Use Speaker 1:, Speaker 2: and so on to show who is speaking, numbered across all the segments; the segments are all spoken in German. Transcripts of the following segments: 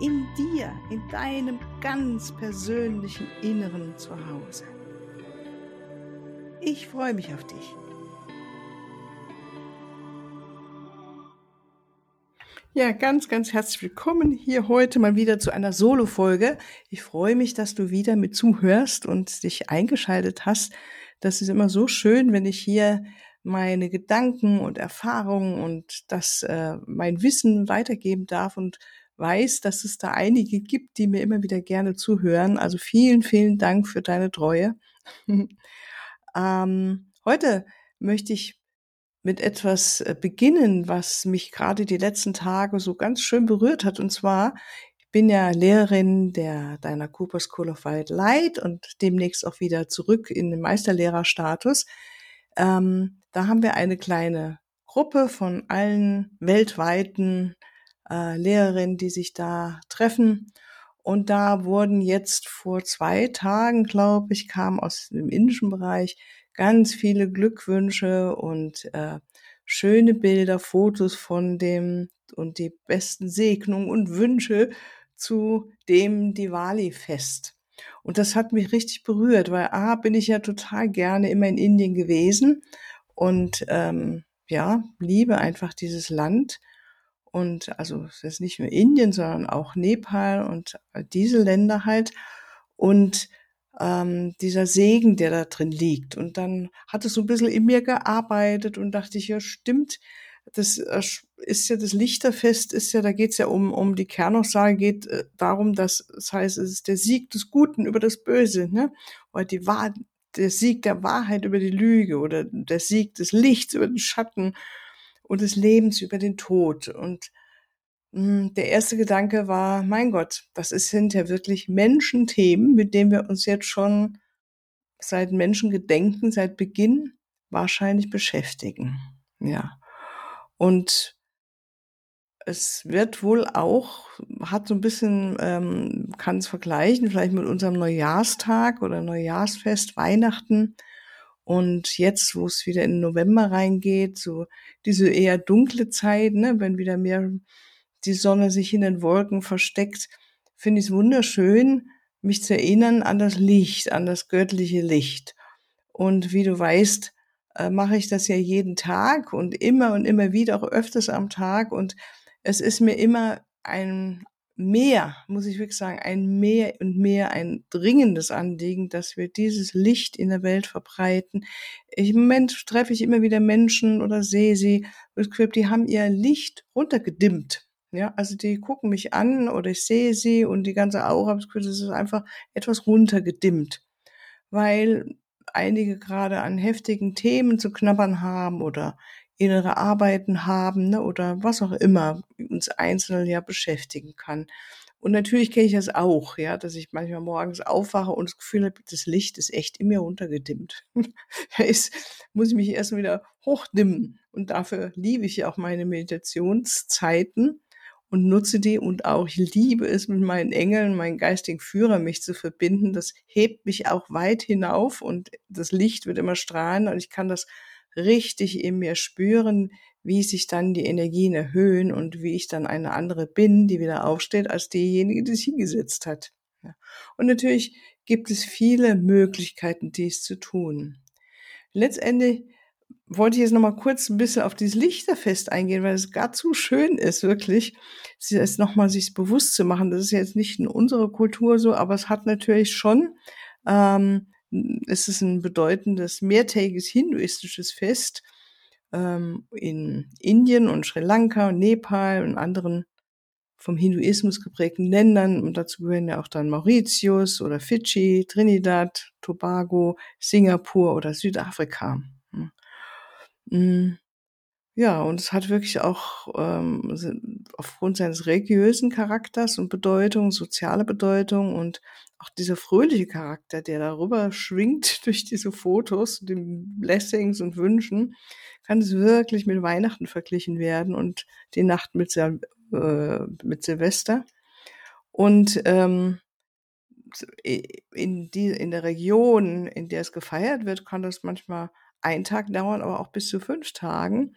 Speaker 1: In dir, in deinem ganz persönlichen Inneren zu Hause. Ich freue mich auf dich. Ja, ganz, ganz herzlich willkommen hier heute mal wieder zu einer Solo-Folge. Ich freue mich, dass du wieder mit zuhörst und dich eingeschaltet hast das ist immer so schön, wenn ich hier meine Gedanken und Erfahrungen und das äh, mein Wissen weitergeben darf und weiß, dass es da einige gibt, die mir immer wieder gerne zuhören. Also vielen, vielen Dank für deine Treue. ähm, heute möchte ich mit etwas äh, beginnen, was mich gerade die letzten Tage so ganz schön berührt hat. Und zwar bin ja Lehrerin der deiner Cooper School of Wild Light und demnächst auch wieder zurück in den Meisterlehrerstatus. Ähm, da haben wir eine kleine Gruppe von allen weltweiten äh, Lehrerinnen, die sich da treffen. Und da wurden jetzt vor zwei Tagen, glaube ich, kam aus dem indischen Bereich ganz viele Glückwünsche und äh, schöne Bilder, Fotos von dem und die besten Segnungen und Wünsche zu dem Diwali-Fest. Und das hat mich richtig berührt, weil A, bin ich ja total gerne immer in Indien gewesen und ähm, ja, liebe einfach dieses Land. Und also es ist nicht nur Indien, sondern auch Nepal und diese Länder halt. Und ähm, dieser Segen, der da drin liegt. Und dann hat es so ein bisschen in mir gearbeitet und dachte ich, ja, stimmt, das äh, ist ja das Lichterfest, ist ja, da geht es ja um, um die Kernaussage, geht äh, darum, dass das heißt, es ist der Sieg des Guten über das Böse, ne? Oder die Wahr der Sieg der Wahrheit über die Lüge oder der Sieg des Lichts über den Schatten und des Lebens über den Tod. Und hm, der erste Gedanke war, mein Gott, das sind ja wirklich Menschenthemen, mit denen wir uns jetzt schon seit Menschengedenken, seit Beginn wahrscheinlich beschäftigen. Ja. Und es wird wohl auch, hat so ein bisschen, ähm, kann es vergleichen, vielleicht mit unserem Neujahrstag oder Neujahrsfest, Weihnachten. Und jetzt, wo es wieder in November reingeht, so diese eher dunkle Zeit, ne, wenn wieder mehr die Sonne sich in den Wolken versteckt, finde ich es wunderschön, mich zu erinnern an das Licht, an das göttliche Licht. Und wie du weißt, äh, mache ich das ja jeden Tag und immer und immer wieder, auch öfters am Tag. Und es ist mir immer ein mehr, muss ich wirklich sagen, ein mehr und mehr ein dringendes Anliegen, dass wir dieses Licht in der Welt verbreiten. Im Moment treffe ich immer wieder Menschen oder sehe sie, die haben ihr Licht runtergedimmt. Ja, also die gucken mich an oder ich sehe sie und die ganze Aura, das ist einfach etwas runtergedimmt. Weil einige gerade an heftigen Themen zu knabbern haben oder innere Arbeiten haben ne, oder was auch immer uns einzeln ja beschäftigen kann. Und natürlich kenne ich das auch, ja, dass ich manchmal morgens aufwache und das Gefühl habe, das Licht ist echt in mir runtergedimmt. da ist, muss ich mich erst wieder hochdimmen. Und dafür liebe ich ja auch meine Meditationszeiten, und nutze die und auch ich liebe es mit meinen Engeln, meinen geistigen Führer mich zu verbinden. Das hebt mich auch weit hinauf und das Licht wird immer strahlen und ich kann das richtig in mir spüren, wie sich dann die Energien erhöhen und wie ich dann eine andere bin, die wieder aufsteht, als diejenige, die sich hingesetzt hat. Und natürlich gibt es viele Möglichkeiten, dies zu tun. Letztendlich wollte ich jetzt noch mal kurz ein bisschen auf dieses Lichterfest eingehen, weil es gar zu schön ist, wirklich, es noch mal sich bewusst zu machen. Das ist jetzt nicht in unserer Kultur so, aber es hat natürlich schon, ähm, es ist ein bedeutendes mehrtägiges hinduistisches Fest ähm, in Indien und Sri Lanka und Nepal und anderen vom Hinduismus geprägten Ländern. Und dazu gehören ja auch dann Mauritius oder Fidschi, Trinidad, Tobago, Singapur oder Südafrika. Hm. Ja, und es hat wirklich auch ähm, aufgrund seines religiösen Charakters und Bedeutung, soziale Bedeutung und auch dieser fröhliche Charakter, der darüber schwingt durch diese Fotos, den Blessings und Wünschen, kann es wirklich mit Weihnachten verglichen werden und die Nacht mit, Sil äh, mit Silvester. Und ähm, in, die, in der Region, in der es gefeiert wird, kann das manchmal einen Tag dauern, aber auch bis zu fünf Tagen.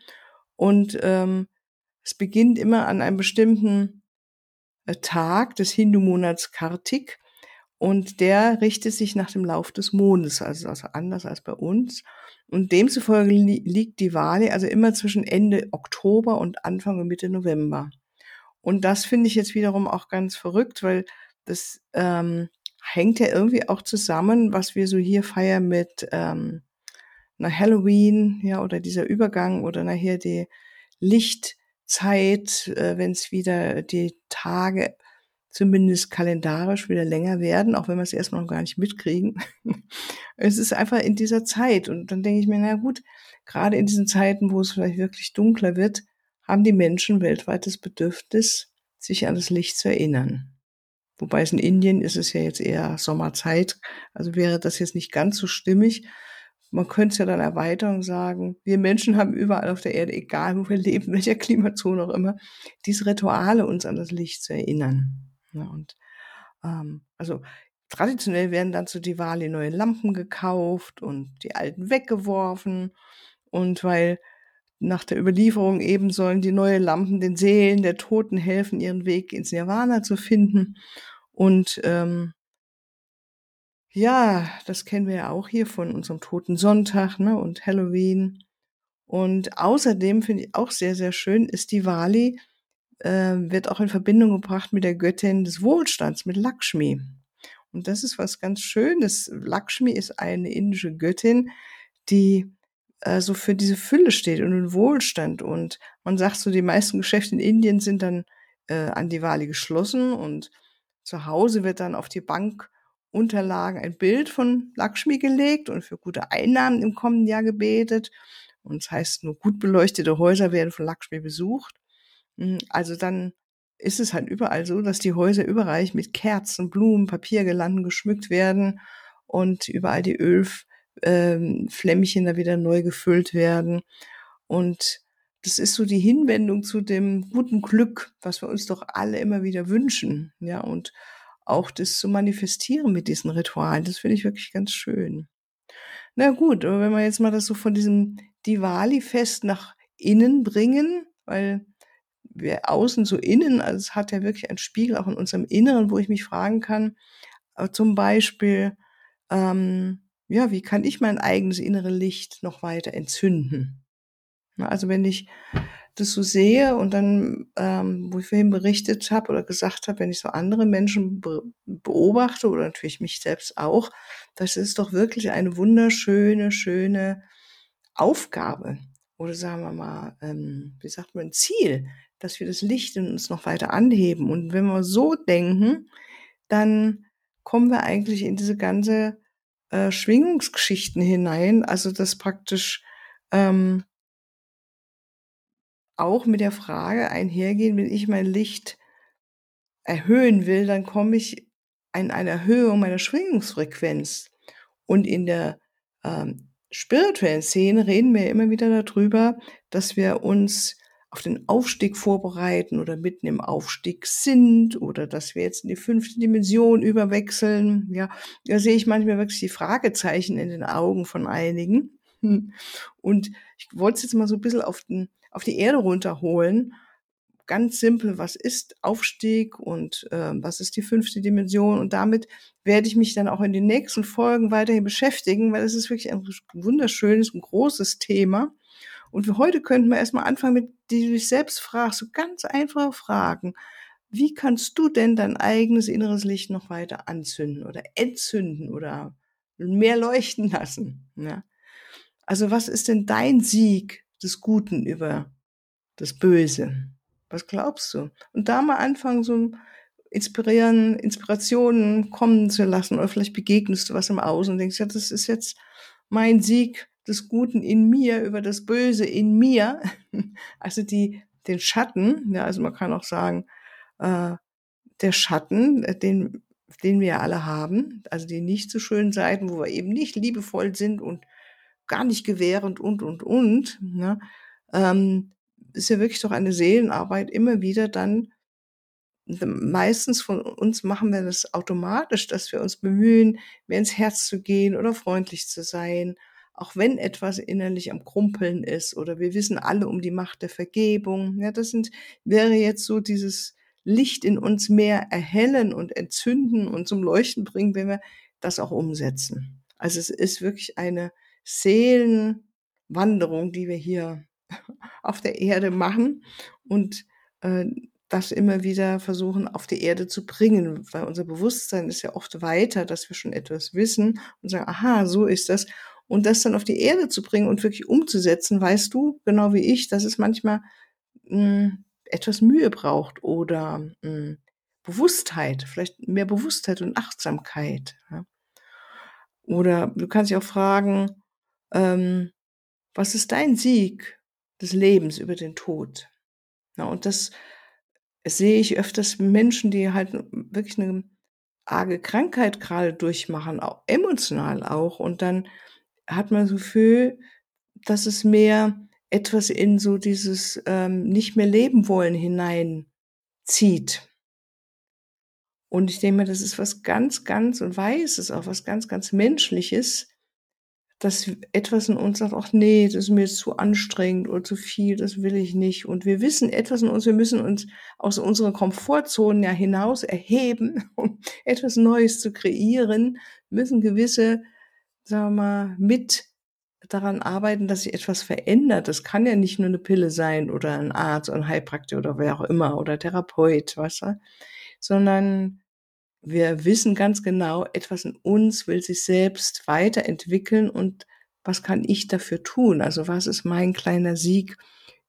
Speaker 1: Und ähm, es beginnt immer an einem bestimmten äh, Tag des Hindu-Monats Kartik und der richtet sich nach dem Lauf des Mondes, also, also anders als bei uns. Und demzufolge li liegt die Wali also immer zwischen Ende Oktober und Anfang und Mitte November. Und das finde ich jetzt wiederum auch ganz verrückt, weil das ähm, hängt ja irgendwie auch zusammen, was wir so hier feiern mit ähm, na Halloween, ja, oder dieser Übergang oder nachher die Lichtzeit, äh, wenn es wieder die Tage zumindest kalendarisch wieder länger werden, auch wenn wir es erstmal noch gar nicht mitkriegen. es ist einfach in dieser Zeit. Und dann denke ich mir, na gut, gerade in diesen Zeiten, wo es vielleicht wirklich dunkler wird, haben die Menschen weltweit das Bedürfnis, sich an das Licht zu erinnern. Wobei es in Indien ist es ja jetzt eher Sommerzeit, also wäre das jetzt nicht ganz so stimmig. Man könnte es ja dann erweitern und sagen, wir Menschen haben überall auf der Erde, egal wo wir leben, welcher Klimazone auch immer, diese Rituale uns an das Licht zu erinnern. Ja, und ähm, also traditionell werden dann zu Diwali neue Lampen gekauft und die alten weggeworfen. Und weil nach der Überlieferung eben sollen die neue Lampen den Seelen der Toten helfen, ihren Weg ins Nirvana zu finden. Und ähm, ja, das kennen wir ja auch hier von unserem Toten Sonntag ne, und Halloween. Und außerdem finde ich auch sehr, sehr schön, ist Diwali, äh, wird auch in Verbindung gebracht mit der Göttin des Wohlstands, mit Lakshmi. Und das ist was ganz Schönes. Lakshmi ist eine indische Göttin, die äh, so für diese Fülle steht und den Wohlstand. Und man sagt so, die meisten Geschäfte in Indien sind dann äh, an Diwali geschlossen und zu Hause wird dann auf die Bank Unterlagen ein Bild von Lakshmi gelegt und für gute Einnahmen im kommenden Jahr gebetet. Und das heißt, nur gut beleuchtete Häuser werden von Lakshmi besucht. Hm, also dann ist es halt überall so, dass die Häuser überreich mit Kerzen, Blumen, Papiergelanden geschmückt werden und überall die Ölflämmchen ähm, da wieder neu gefüllt werden. Und das ist so die Hinwendung zu dem guten Glück, was wir uns doch alle immer wieder wünschen. Ja, und auch das zu manifestieren mit diesen Ritualen. Das finde ich wirklich ganz schön. Na gut, aber wenn wir jetzt mal das so von diesem Diwali-Fest nach innen bringen, weil wir außen so innen, also es hat ja wirklich einen Spiegel auch in unserem Inneren, wo ich mich fragen kann, äh, zum Beispiel, ähm, ja, wie kann ich mein eigenes innere Licht noch weiter entzünden? Also wenn ich das so sehe und dann, ähm, wo ich vorhin berichtet habe oder gesagt habe, wenn ich so andere Menschen be beobachte oder natürlich mich selbst auch, das ist doch wirklich eine wunderschöne, schöne Aufgabe oder sagen wir mal, ähm, wie sagt man, Ziel, dass wir das Licht in uns noch weiter anheben. Und wenn wir so denken, dann kommen wir eigentlich in diese ganze äh, Schwingungsgeschichten hinein, also das praktisch ähm, auch mit der Frage einhergehen, wenn ich mein Licht erhöhen will, dann komme ich in eine Erhöhung meiner Schwingungsfrequenz. Und in der ähm, spirituellen Szene reden wir immer wieder darüber, dass wir uns auf den Aufstieg vorbereiten oder mitten im Aufstieg sind oder dass wir jetzt in die fünfte Dimension überwechseln. Ja, da sehe ich manchmal wirklich die Fragezeichen in den Augen von einigen. Und ich wollte es jetzt mal so ein bisschen auf den auf die Erde runterholen. Ganz simpel, was ist Aufstieg und äh, was ist die fünfte Dimension? Und damit werde ich mich dann auch in den nächsten Folgen weiterhin beschäftigen, weil es ist wirklich ein wunderschönes und großes Thema. Und für heute könnten wir erstmal anfangen mit, die du dich selbst fragst, so ganz einfache Fragen. Wie kannst du denn dein eigenes inneres Licht noch weiter anzünden oder entzünden oder mehr leuchten lassen? Ja? Also was ist denn dein Sieg des Guten über das Böse. Was glaubst du? Und da mal anfangen, so inspirieren, Inspirationen kommen zu lassen oder vielleicht begegnest du was im Außen und denkst, ja, das ist jetzt mein Sieg des Guten in mir über das Böse in mir. Also die, den Schatten, ja, also man kann auch sagen, äh, der Schatten, äh, den, den wir alle haben, also die nicht so schönen Seiten, wo wir eben nicht liebevoll sind und gar nicht gewährend und, und, und, ne, ähm, ist ja wirklich doch eine Seelenarbeit, immer wieder dann meistens von uns machen wir das automatisch, dass wir uns bemühen, mehr ins Herz zu gehen oder freundlich zu sein, auch wenn etwas innerlich am Krumpeln ist oder wir wissen alle um die Macht der Vergebung. Ja, das sind, wäre jetzt so dieses Licht in uns mehr erhellen und entzünden und zum Leuchten bringen, wenn wir das auch umsetzen. Also es ist wirklich eine Seelenwanderung, die wir hier auf der Erde machen und äh, das immer wieder versuchen auf die Erde zu bringen, weil unser Bewusstsein ist ja oft weiter, dass wir schon etwas wissen und sagen, aha, so ist das. Und das dann auf die Erde zu bringen und wirklich umzusetzen, weißt du, genau wie ich, dass es manchmal mh, hm, etwas Mühe braucht oder mh, hm, Bewusstheit, vielleicht mehr Bewusstheit und Achtsamkeit. Ja. Oder du kannst dich auch fragen, ähm, was ist dein Sieg des Lebens über den Tod? Ja, und das sehe ich öfters Menschen, die halt wirklich eine arge Krankheit gerade durchmachen, auch emotional auch. Und dann hat man das Gefühl, dass es mehr etwas in so dieses ähm, nicht mehr leben wollen hineinzieht. Und ich denke mir, das ist was ganz, ganz und weiß es auch was ganz, ganz Menschliches, dass etwas in uns sagt, ach nee, das ist mir zu anstrengend oder zu viel, das will ich nicht. Und wir wissen etwas in uns, wir müssen uns aus unserer Komfortzone ja hinaus erheben, um etwas Neues zu kreieren, müssen gewisse, sagen wir mal, mit daran arbeiten, dass sich etwas verändert. Das kann ja nicht nur eine Pille sein oder ein Arzt, ein Heilpraktiker oder wer auch immer oder Therapeut, du, sondern wir wissen ganz genau, etwas in uns will sich selbst weiterentwickeln und was kann ich dafür tun? Also was ist mein kleiner Sieg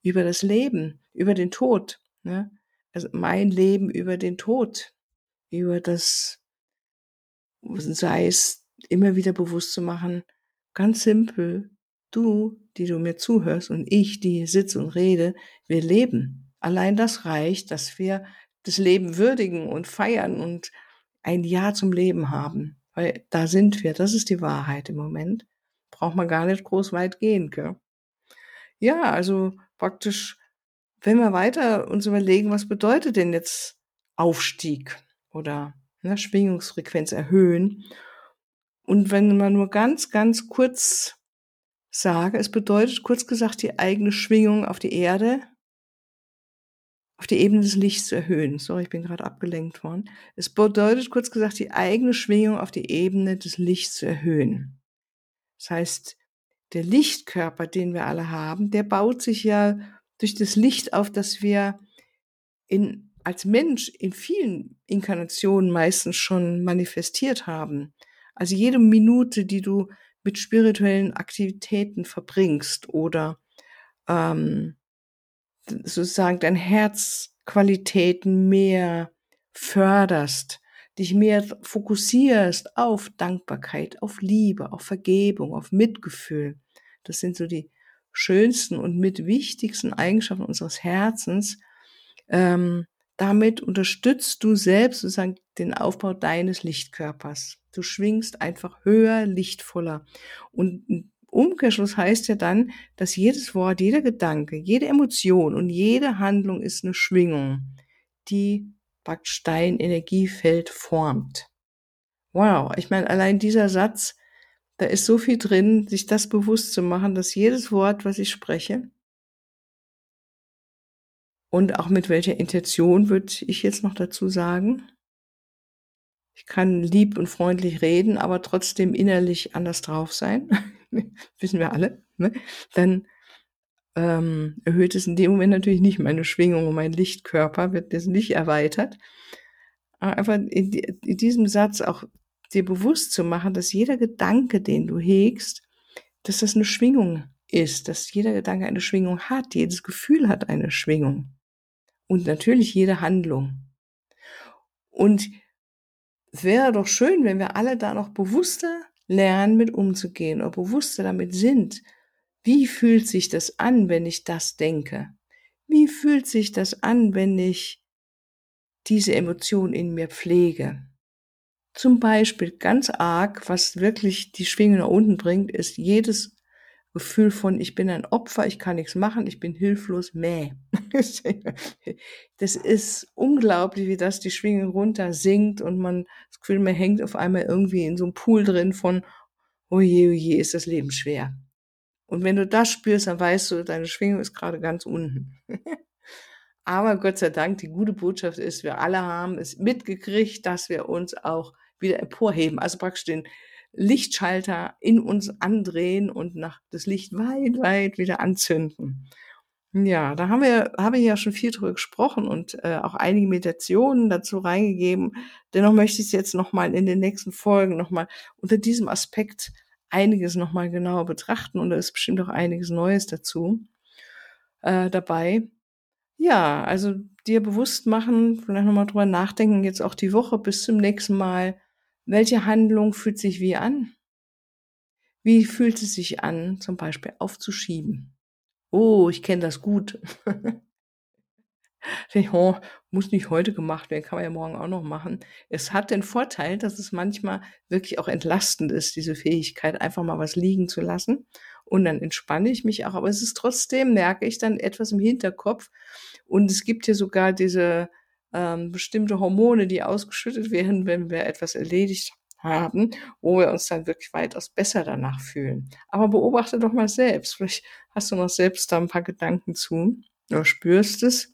Speaker 1: über das Leben, über den Tod? Ne? Also mein Leben über den Tod, über das, sei es immer wieder bewusst zu machen, ganz simpel, du, die du mir zuhörst und ich, die hier sitze und rede, wir leben. Allein das reicht, dass wir das Leben würdigen und feiern und ein Ja zum Leben haben. Weil da sind wir, das ist die Wahrheit im Moment. Braucht man gar nicht groß weit gehen, gell? Ja, also praktisch, wenn wir weiter uns überlegen, was bedeutet denn jetzt Aufstieg oder ne, Schwingungsfrequenz erhöhen? Und wenn man nur ganz, ganz kurz sage, es bedeutet kurz gesagt die eigene Schwingung auf die Erde auf die Ebene des Lichts zu erhöhen. Sorry, ich bin gerade abgelenkt worden. Es bedeutet kurz gesagt, die eigene Schwingung auf die Ebene des Lichts zu erhöhen. Das heißt, der Lichtkörper, den wir alle haben, der baut sich ja durch das Licht auf, das wir in, als Mensch in vielen Inkarnationen meistens schon manifestiert haben. Also jede Minute, die du mit spirituellen Aktivitäten verbringst oder ähm, sozusagen dein Herzqualitäten mehr förderst, dich mehr fokussierst auf Dankbarkeit, auf Liebe, auf Vergebung, auf Mitgefühl. Das sind so die schönsten und mit wichtigsten Eigenschaften unseres Herzens. Ähm, damit unterstützt du selbst sozusagen den Aufbau deines Lichtkörpers. Du schwingst einfach höher, lichtvoller. Und Umkehrschluss heißt ja dann, dass jedes Wort, jeder Gedanke, jede Emotion und jede Handlung ist eine Schwingung, die dein Energiefeld formt. Wow, ich meine, allein dieser Satz, da ist so viel drin, sich das bewusst zu machen, dass jedes Wort, was ich spreche, und auch mit welcher Intention würde ich jetzt noch dazu sagen, ich kann lieb und freundlich reden, aber trotzdem innerlich anders drauf sein. wissen wir alle, ne? dann ähm, erhöht es in dem Moment natürlich nicht meine Schwingung und mein Lichtkörper wird das nicht erweitert. Aber in, in diesem Satz auch dir bewusst zu machen, dass jeder Gedanke, den du hegst, dass das eine Schwingung ist, dass jeder Gedanke eine Schwingung hat, jedes Gefühl hat eine Schwingung. Und natürlich jede Handlung. Und es wäre doch schön, wenn wir alle da noch bewusster lernen, mit umzugehen oder bewusster damit sind. Wie fühlt sich das an, wenn ich das denke? Wie fühlt sich das an, wenn ich diese Emotion in mir pflege? Zum Beispiel ganz arg, was wirklich die Schwingung nach unten bringt, ist jedes Gefühl von, ich bin ein Opfer, ich kann nichts machen, ich bin hilflos, meh. Das ist unglaublich, wie das die Schwingung runter sinkt und man das Gefühl, man hängt auf einmal irgendwie in so einem Pool drin von, oh je, oh ist das Leben schwer. Und wenn du das spürst, dann weißt du, deine Schwingung ist gerade ganz unten. Aber Gott sei Dank, die gute Botschaft ist, wir alle haben es mitgekriegt, dass wir uns auch wieder emporheben. Also praktisch den Lichtschalter in uns andrehen und nach das Licht weit, weit wieder anzünden. Ja, da haben wir, habe ich ja schon viel drüber gesprochen und äh, auch einige Meditationen dazu reingegeben. Dennoch möchte ich es jetzt nochmal in den nächsten Folgen nochmal unter diesem Aspekt einiges nochmal genauer betrachten und da ist bestimmt auch einiges Neues dazu äh, dabei. Ja, also dir bewusst machen, vielleicht nochmal drüber nachdenken, jetzt auch die Woche bis zum nächsten Mal, welche Handlung fühlt sich wie an? Wie fühlt es sich an, zum Beispiel aufzuschieben? Oh, ich kenne das gut. oh, muss nicht heute gemacht werden, kann man ja morgen auch noch machen. Es hat den Vorteil, dass es manchmal wirklich auch entlastend ist, diese Fähigkeit, einfach mal was liegen zu lassen. Und dann entspanne ich mich auch. Aber es ist trotzdem, merke ich dann etwas im Hinterkopf. Und es gibt hier sogar diese ähm, bestimmte Hormone, die ausgeschüttet werden, wenn wir etwas erledigt haben, wo wir uns dann wirklich weitaus besser danach fühlen. Aber beobachte doch mal selbst. Vielleicht hast du noch selbst da ein paar Gedanken zu oder spürst es.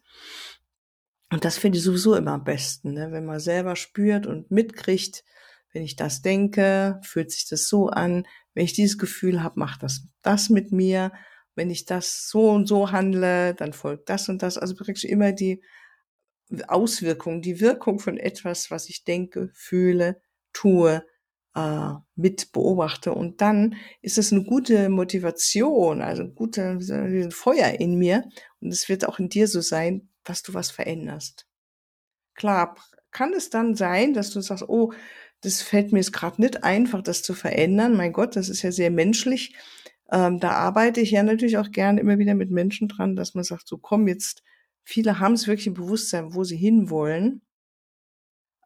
Speaker 1: Und das finde ich sowieso immer am besten, ne? wenn man selber spürt und mitkriegt, wenn ich das denke, fühlt sich das so an. Wenn ich dieses Gefühl habe, macht das das mit mir. Wenn ich das so und so handle, dann folgt das und das. Also wirklich immer die Auswirkung, die Wirkung von etwas, was ich denke, fühle, tue, äh, mit beobachte. Und dann ist es eine gute Motivation, also ein guter ein Feuer in mir. Und es wird auch in dir so sein, dass du was veränderst. Klar, kann es dann sein, dass du sagst, oh, das fällt mir jetzt gerade nicht einfach, das zu verändern. Mein Gott, das ist ja sehr menschlich. Ähm, da arbeite ich ja natürlich auch gerne immer wieder mit Menschen dran, dass man sagt, so komm jetzt Viele haben es wirklich im Bewusstsein, wo sie hinwollen,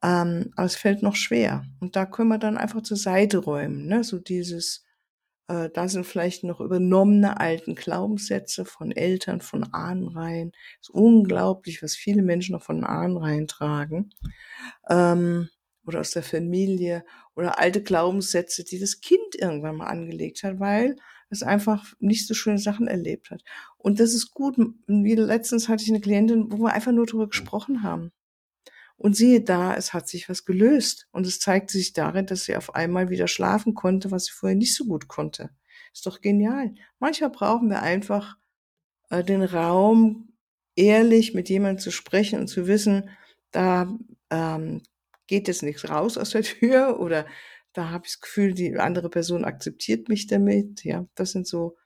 Speaker 1: ähm, aber es fällt noch schwer. Und da können wir dann einfach zur Seite räumen. Ne? So dieses, äh, da sind vielleicht noch übernommene alten Glaubenssätze von Eltern, von Ahnenreihen. Es ist unglaublich, was viele Menschen noch von Ahnenreihen tragen. Ähm, oder aus der Familie oder alte Glaubenssätze, die das Kind irgendwann mal angelegt hat, weil es einfach nicht so schöne Sachen erlebt hat. Und das ist gut. Wie letztens hatte ich eine Klientin, wo wir einfach nur darüber gesprochen haben. Und siehe da, es hat sich was gelöst. Und es zeigte sich darin, dass sie auf einmal wieder schlafen konnte, was sie vorher nicht so gut konnte. Ist doch genial. Manchmal brauchen wir einfach äh, den Raum, ehrlich mit jemandem zu sprechen und zu wissen, da ähm, geht jetzt nichts raus aus der Tür oder da habe ich das Gefühl, die andere Person akzeptiert mich damit. Ja, das sind so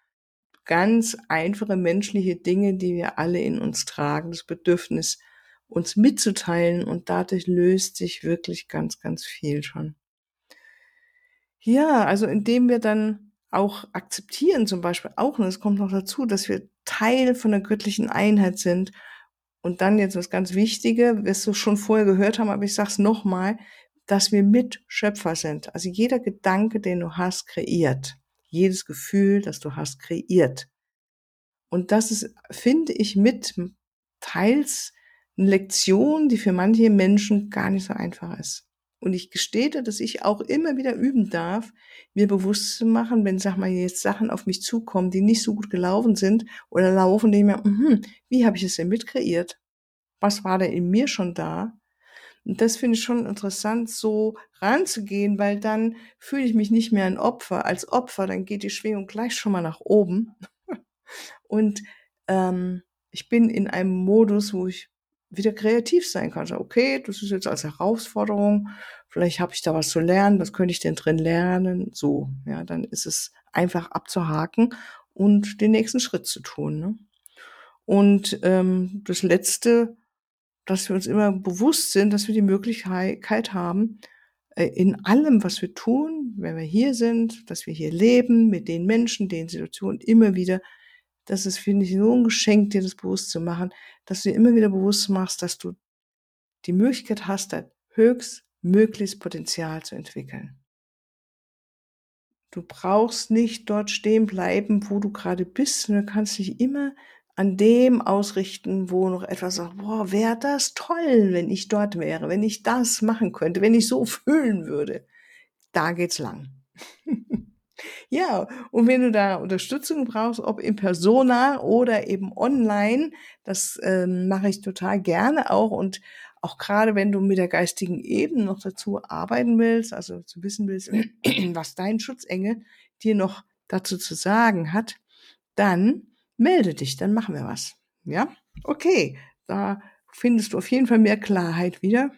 Speaker 1: ganz einfache menschliche Dinge, die wir alle in uns tragen. Das Bedürfnis, uns mitzuteilen und dadurch löst sich wirklich ganz, ganz viel schon. Ja, also indem wir dann auch akzeptieren zum Beispiel auch, und es kommt noch dazu, dass wir Teil von der göttlichen Einheit sind. Und dann jetzt das ganz Wichtige, wirst du schon vorher gehört haben, aber ich sage es nochmal, dass wir Mitschöpfer sind. Also jeder Gedanke, den du hast, kreiert. Jedes Gefühl, das du hast, kreiert. Und das ist, finde ich, mit teils eine Lektion, die für manche Menschen gar nicht so einfach ist. Und ich gestehe dir, dass ich auch immer wieder üben darf, mir bewusst zu machen, wenn, sag mal, jetzt Sachen auf mich zukommen, die nicht so gut gelaufen sind oder laufen, die mir, mh, wie habe ich es denn mitkreiert? Was war denn in mir schon da? Und das finde ich schon interessant, so ranzugehen, weil dann fühle ich mich nicht mehr ein Opfer. Als Opfer, dann geht die Schwingung gleich schon mal nach oben. Und ähm, ich bin in einem Modus, wo ich wieder kreativ sein kann. Also, okay, das ist jetzt als Herausforderung. Vielleicht habe ich da was zu lernen. Was könnte ich denn drin lernen? So, ja, dann ist es einfach abzuhaken und den nächsten Schritt zu tun. Ne? Und ähm, das letzte dass wir uns immer bewusst sind, dass wir die Möglichkeit haben, äh, in allem, was wir tun, wenn wir hier sind, dass wir hier leben, mit den Menschen, den Situationen immer wieder, das ist, finde ich, so ein Geschenk, dir das bewusst zu machen, dass du dir immer wieder bewusst machst, dass du die Möglichkeit hast, dein höchstmögliches Potenzial zu entwickeln. Du brauchst nicht dort stehen bleiben, wo du gerade bist, du kannst dich immer an dem ausrichten, wo noch etwas sagt, boah, wäre das toll, wenn ich dort wäre, wenn ich das machen könnte, wenn ich so fühlen würde. Da geht's lang. ja, und wenn du da Unterstützung brauchst, ob in Persona oder eben online, das ähm, mache ich total gerne auch und auch gerade wenn du mit der geistigen Ebene noch dazu arbeiten willst, also zu wissen willst, was dein Schutzengel dir noch dazu zu sagen hat, dann melde dich, dann machen wir was. Ja? Okay, da findest du auf jeden Fall mehr Klarheit wieder.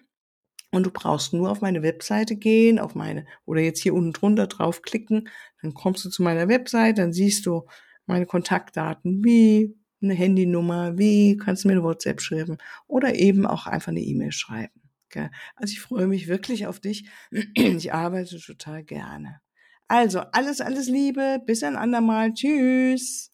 Speaker 1: Und du brauchst nur auf meine Webseite gehen, auf meine, oder jetzt hier unten drunter draufklicken, dann kommst du zu meiner Webseite, dann siehst du meine Kontaktdaten, wie eine Handynummer, wie kannst du mir eine WhatsApp schreiben oder eben auch einfach eine E-Mail schreiben. Also ich freue mich wirklich auf dich. Ich arbeite total gerne. Also alles, alles Liebe. Bis ein andermal. Tschüss.